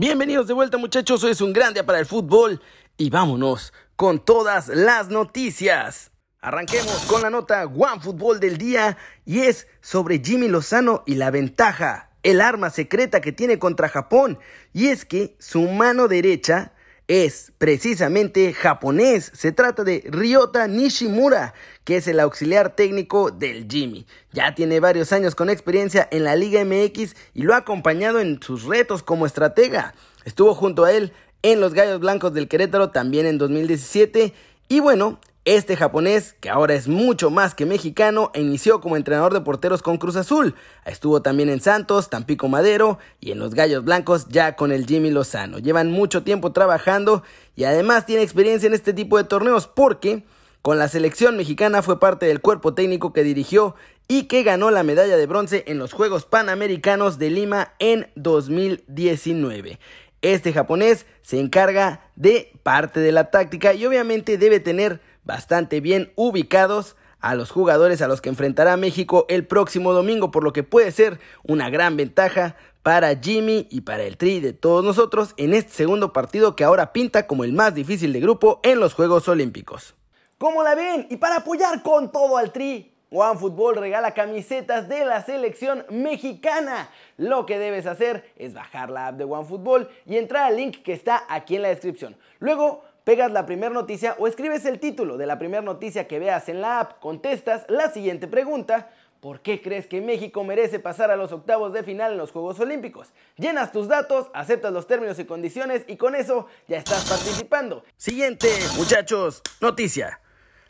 Bienvenidos de vuelta muchachos, hoy es un gran día para el fútbol y vámonos con todas las noticias. Arranquemos con la nota One Fútbol del día y es sobre Jimmy Lozano y la ventaja, el arma secreta que tiene contra Japón y es que su mano derecha es precisamente japonés. Se trata de Ryota Nishimura, que es el auxiliar técnico del Jimmy. Ya tiene varios años con experiencia en la Liga MX y lo ha acompañado en sus retos como estratega. Estuvo junto a él en los Gallos Blancos del Querétaro también en 2017 y bueno, este japonés, que ahora es mucho más que mexicano, inició como entrenador de porteros con Cruz Azul. Estuvo también en Santos, Tampico Madero y en los Gallos Blancos ya con el Jimmy Lozano. Llevan mucho tiempo trabajando y además tiene experiencia en este tipo de torneos porque con la selección mexicana fue parte del cuerpo técnico que dirigió y que ganó la medalla de bronce en los Juegos Panamericanos de Lima en 2019. Este japonés se encarga de parte de la táctica y obviamente debe tener bastante bien ubicados a los jugadores a los que enfrentará México el próximo domingo, por lo que puede ser una gran ventaja para Jimmy y para el Tri de todos nosotros en este segundo partido que ahora pinta como el más difícil de grupo en los Juegos Olímpicos. ¿Cómo la ven? Y para apoyar con todo al Tri, OneFootball regala camisetas de la selección mexicana. Lo que debes hacer es bajar la app de OneFootball y entrar al link que está aquí en la descripción. Luego pegas la primera noticia o escribes el título de la primera noticia que veas en la app, contestas la siguiente pregunta. ¿Por qué crees que México merece pasar a los octavos de final en los Juegos Olímpicos? Llenas tus datos, aceptas los términos y condiciones y con eso ya estás participando. Siguiente, muchachos, noticia.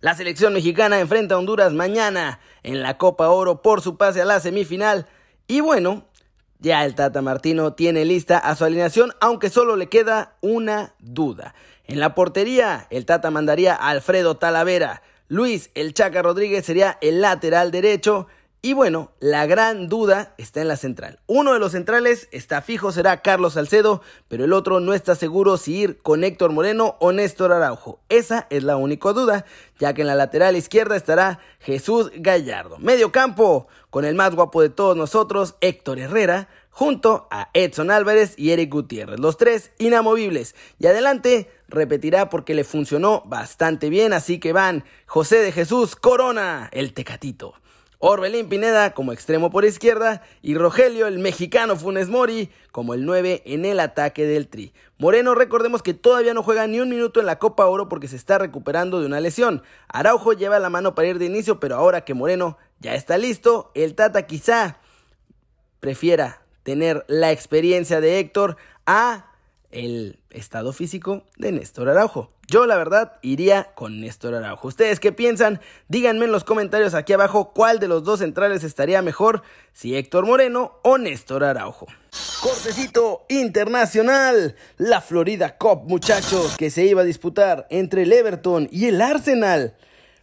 La selección mexicana enfrenta a Honduras mañana en la Copa Oro por su pase a la semifinal. Y bueno, ya el Tata Martino tiene lista a su alineación, aunque solo le queda una duda. En la portería, el Tata mandaría a Alfredo Talavera. Luis El Chaca Rodríguez sería el lateral derecho. Y bueno, la gran duda está en la central. Uno de los centrales está fijo, será Carlos Salcedo, pero el otro no está seguro si ir con Héctor Moreno o Néstor Araujo. Esa es la única duda, ya que en la lateral izquierda estará Jesús Gallardo. Medio campo, con el más guapo de todos nosotros, Héctor Herrera, junto a Edson Álvarez y Eric Gutiérrez, los tres inamovibles. Y adelante repetirá porque le funcionó bastante bien, así que van José de Jesús Corona, el Tecatito. Orbelín Pineda como extremo por izquierda y Rogelio, el mexicano Funes Mori, como el 9 en el ataque del Tri. Moreno, recordemos que todavía no juega ni un minuto en la Copa Oro porque se está recuperando de una lesión. Araujo lleva la mano para ir de inicio, pero ahora que Moreno ya está listo, el Tata quizá prefiera tener la experiencia de Héctor a el estado físico de Néstor Araujo. Yo la verdad iría con Néstor Araujo. ¿Ustedes qué piensan? Díganme en los comentarios aquí abajo cuál de los dos centrales estaría mejor, si Héctor Moreno o Néstor Araujo. Cortecito internacional, la Florida Cup muchachos que se iba a disputar entre el Everton y el Arsenal.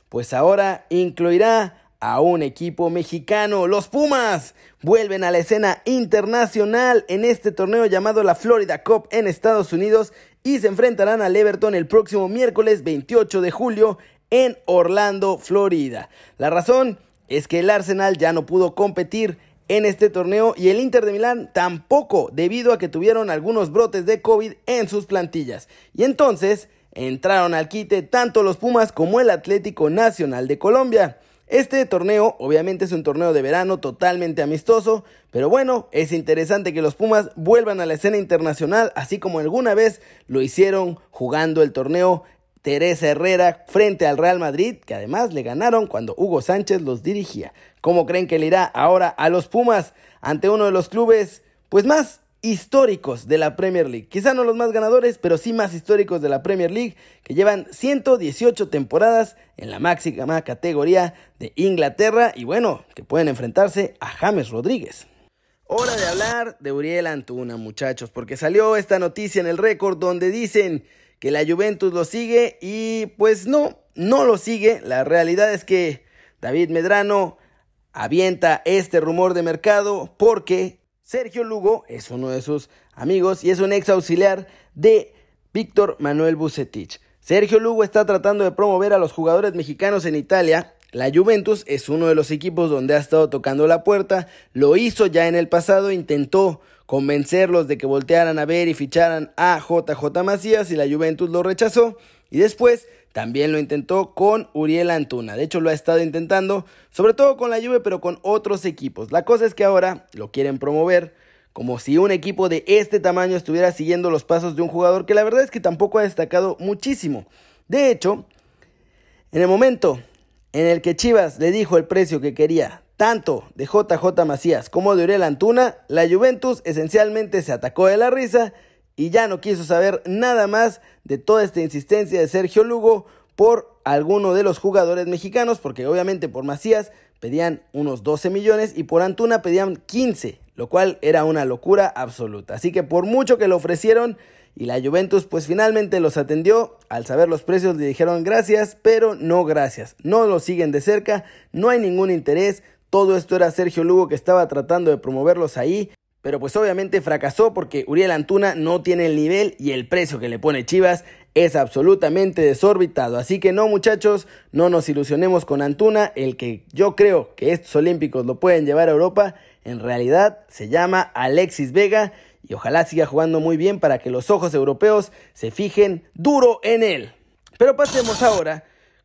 Pues ahora incluirá a un equipo mexicano. Los Pumas vuelven a la escena internacional en este torneo llamado la Florida Cup en Estados Unidos y se enfrentarán al Everton el próximo miércoles 28 de julio en Orlando, Florida. La razón es que el Arsenal ya no pudo competir en este torneo y el Inter de Milán tampoco debido a que tuvieron algunos brotes de COVID en sus plantillas. Y entonces entraron al quite tanto los Pumas como el Atlético Nacional de Colombia. Este torneo obviamente es un torneo de verano totalmente amistoso, pero bueno, es interesante que los Pumas vuelvan a la escena internacional, así como alguna vez lo hicieron jugando el torneo Teresa Herrera frente al Real Madrid, que además le ganaron cuando Hugo Sánchez los dirigía. ¿Cómo creen que le irá ahora a los Pumas ante uno de los clubes pues más históricos de la Premier League. Quizá no los más ganadores, pero sí más históricos de la Premier League, que llevan 118 temporadas en la máxima categoría de Inglaterra y bueno, que pueden enfrentarse a James Rodríguez. Hora de hablar de Uriel Antuna, muchachos, porque salió esta noticia en el récord donde dicen que la Juventus lo sigue y pues no, no lo sigue. La realidad es que David Medrano avienta este rumor de mercado porque Sergio Lugo es uno de sus amigos y es un ex auxiliar de Víctor Manuel Bucetich. Sergio Lugo está tratando de promover a los jugadores mexicanos en Italia. La Juventus es uno de los equipos donde ha estado tocando la puerta. Lo hizo ya en el pasado, intentó convencerlos de que voltearan a ver y ficharan a JJ Macías y la Juventus lo rechazó. Y después también lo intentó con Uriel Antuna. De hecho, lo ha estado intentando, sobre todo con la Juve, pero con otros equipos. La cosa es que ahora lo quieren promover como si un equipo de este tamaño estuviera siguiendo los pasos de un jugador que la verdad es que tampoco ha destacado muchísimo. De hecho, en el momento en el que Chivas le dijo el precio que quería tanto de JJ Macías como de Uriel Antuna, la Juventus esencialmente se atacó de la risa y ya no quiso saber nada más de toda esta insistencia de Sergio Lugo por alguno de los jugadores mexicanos, porque obviamente por Macías pedían unos 12 millones y por Antuna pedían 15, lo cual era una locura absoluta. Así que por mucho que lo ofrecieron y la Juventus pues finalmente los atendió, al saber los precios le dijeron gracias, pero no gracias, no lo siguen de cerca, no hay ningún interés, todo esto era Sergio Lugo que estaba tratando de promoverlos ahí, pero pues obviamente fracasó porque Uriel Antuna no tiene el nivel y el precio que le pone Chivas es absolutamente desorbitado. Así que no muchachos, no nos ilusionemos con Antuna, el que yo creo que estos olímpicos lo pueden llevar a Europa, en realidad se llama Alexis Vega y ojalá siga jugando muy bien para que los ojos europeos se fijen duro en él. Pero pasemos ahora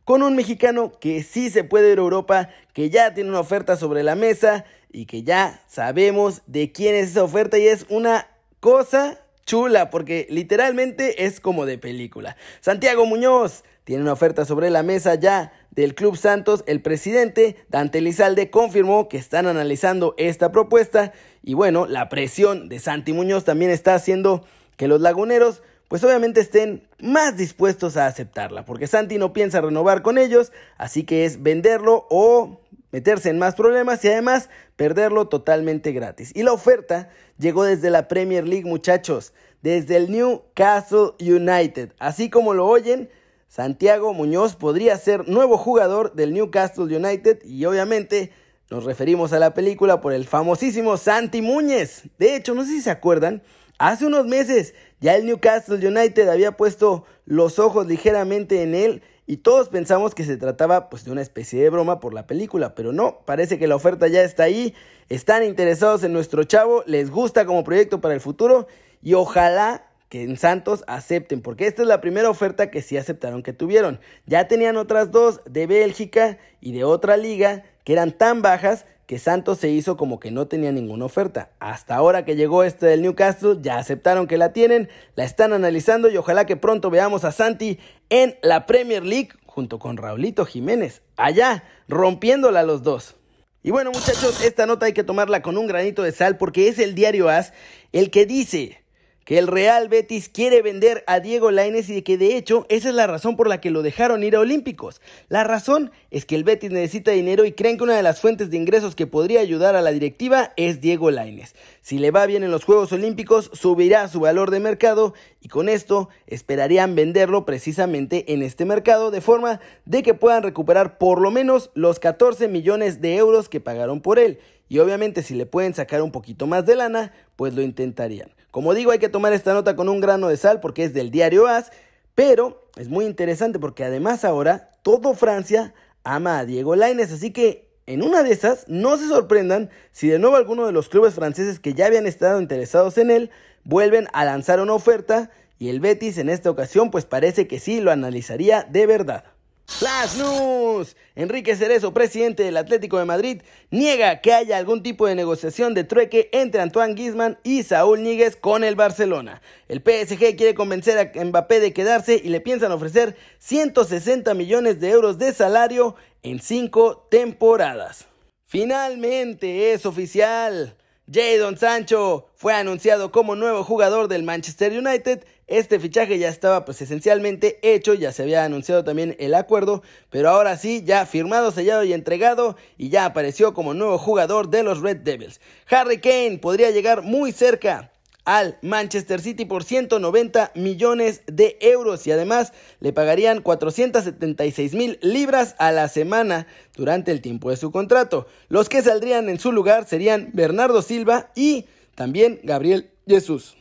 con un mexicano que sí se puede ir a Europa, que ya tiene una oferta sobre la mesa y que ya sabemos de quién es esa oferta y es una cosa chula porque literalmente es como de película. Santiago Muñoz tiene una oferta sobre la mesa ya del Club Santos. El presidente Dante Lizalde confirmó que están analizando esta propuesta y bueno, la presión de Santi Muñoz también está haciendo que los laguneros pues obviamente estén más dispuestos a aceptarla, porque Santi no piensa renovar con ellos, así que es venderlo o meterse en más problemas y además perderlo totalmente gratis. Y la oferta llegó desde la Premier League, muchachos, desde el Newcastle United. Así como lo oyen, Santiago Muñoz podría ser nuevo jugador del Newcastle United y obviamente nos referimos a la película por el famosísimo Santi Muñez. De hecho, no sé si se acuerdan, hace unos meses ya el Newcastle United había puesto los ojos ligeramente en él y todos pensamos que se trataba pues de una especie de broma por la película, pero no, parece que la oferta ya está ahí, están interesados en nuestro chavo, les gusta como proyecto para el futuro y ojalá que en Santos acepten, porque esta es la primera oferta que sí aceptaron que tuvieron. Ya tenían otras dos de Bélgica y de otra liga que eran tan bajas que Santos se hizo como que no tenía ninguna oferta. Hasta ahora que llegó este del Newcastle, ya aceptaron que la tienen, la están analizando y ojalá que pronto veamos a Santi en la Premier League junto con Raulito Jiménez, allá rompiéndola los dos. Y bueno muchachos, esta nota hay que tomarla con un granito de sal porque es el diario AS el que dice que el Real Betis quiere vender a Diego Lainez y que de hecho esa es la razón por la que lo dejaron ir a Olímpicos. La razón es que el Betis necesita dinero y creen que una de las fuentes de ingresos que podría ayudar a la directiva es Diego Lainez. Si le va bien en los Juegos Olímpicos, subirá su valor de mercado y con esto esperarían venderlo precisamente en este mercado de forma de que puedan recuperar por lo menos los 14 millones de euros que pagaron por él. Y obviamente si le pueden sacar un poquito más de lana, pues lo intentarían. Como digo, hay que tomar esta nota con un grano de sal porque es del diario AS, pero es muy interesante porque además ahora todo Francia ama a Diego Lainez, así que en una de esas no se sorprendan si de nuevo alguno de los clubes franceses que ya habían estado interesados en él vuelven a lanzar una oferta y el Betis en esta ocasión pues parece que sí lo analizaría de verdad. Flash News. Enrique Cerezo, presidente del Atlético de Madrid, niega que haya algún tipo de negociación de trueque entre Antoine Guzmán y Saúl Níguez con el Barcelona. El PSG quiere convencer a Mbappé de quedarse y le piensan ofrecer 160 millones de euros de salario en cinco temporadas. Finalmente es oficial. Jadon Sancho fue anunciado como nuevo jugador del Manchester United. Este fichaje ya estaba pues esencialmente hecho, ya se había anunciado también el acuerdo, pero ahora sí, ya firmado, sellado y entregado y ya apareció como nuevo jugador de los Red Devils. Harry Kane podría llegar muy cerca al Manchester City por 190 millones de euros y además le pagarían 476 mil libras a la semana durante el tiempo de su contrato. Los que saldrían en su lugar serían Bernardo Silva y también Gabriel Jesús.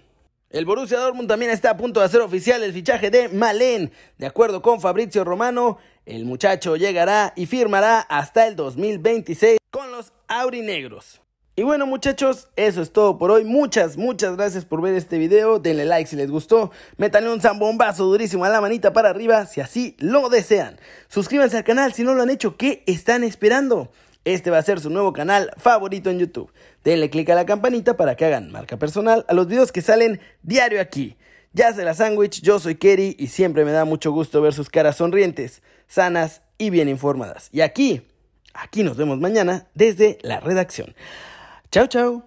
El Borussia Dortmund también está a punto de hacer oficial el fichaje de Malén. De acuerdo con Fabrizio Romano, el muchacho llegará y firmará hasta el 2026 con los aurinegros. Y bueno muchachos, eso es todo por hoy. Muchas, muchas gracias por ver este video. Denle like si les gustó. Métanle un zambombazo durísimo a la manita para arriba si así lo desean. Suscríbanse al canal si no lo han hecho. ¿Qué están esperando? Este va a ser su nuevo canal favorito en YouTube. Denle click a la campanita para que hagan marca personal a los videos que salen diario aquí. Ya se la sándwich, yo soy Kerry y siempre me da mucho gusto ver sus caras sonrientes, sanas y bien informadas. Y aquí, aquí nos vemos mañana desde la redacción. Ciao, ciao.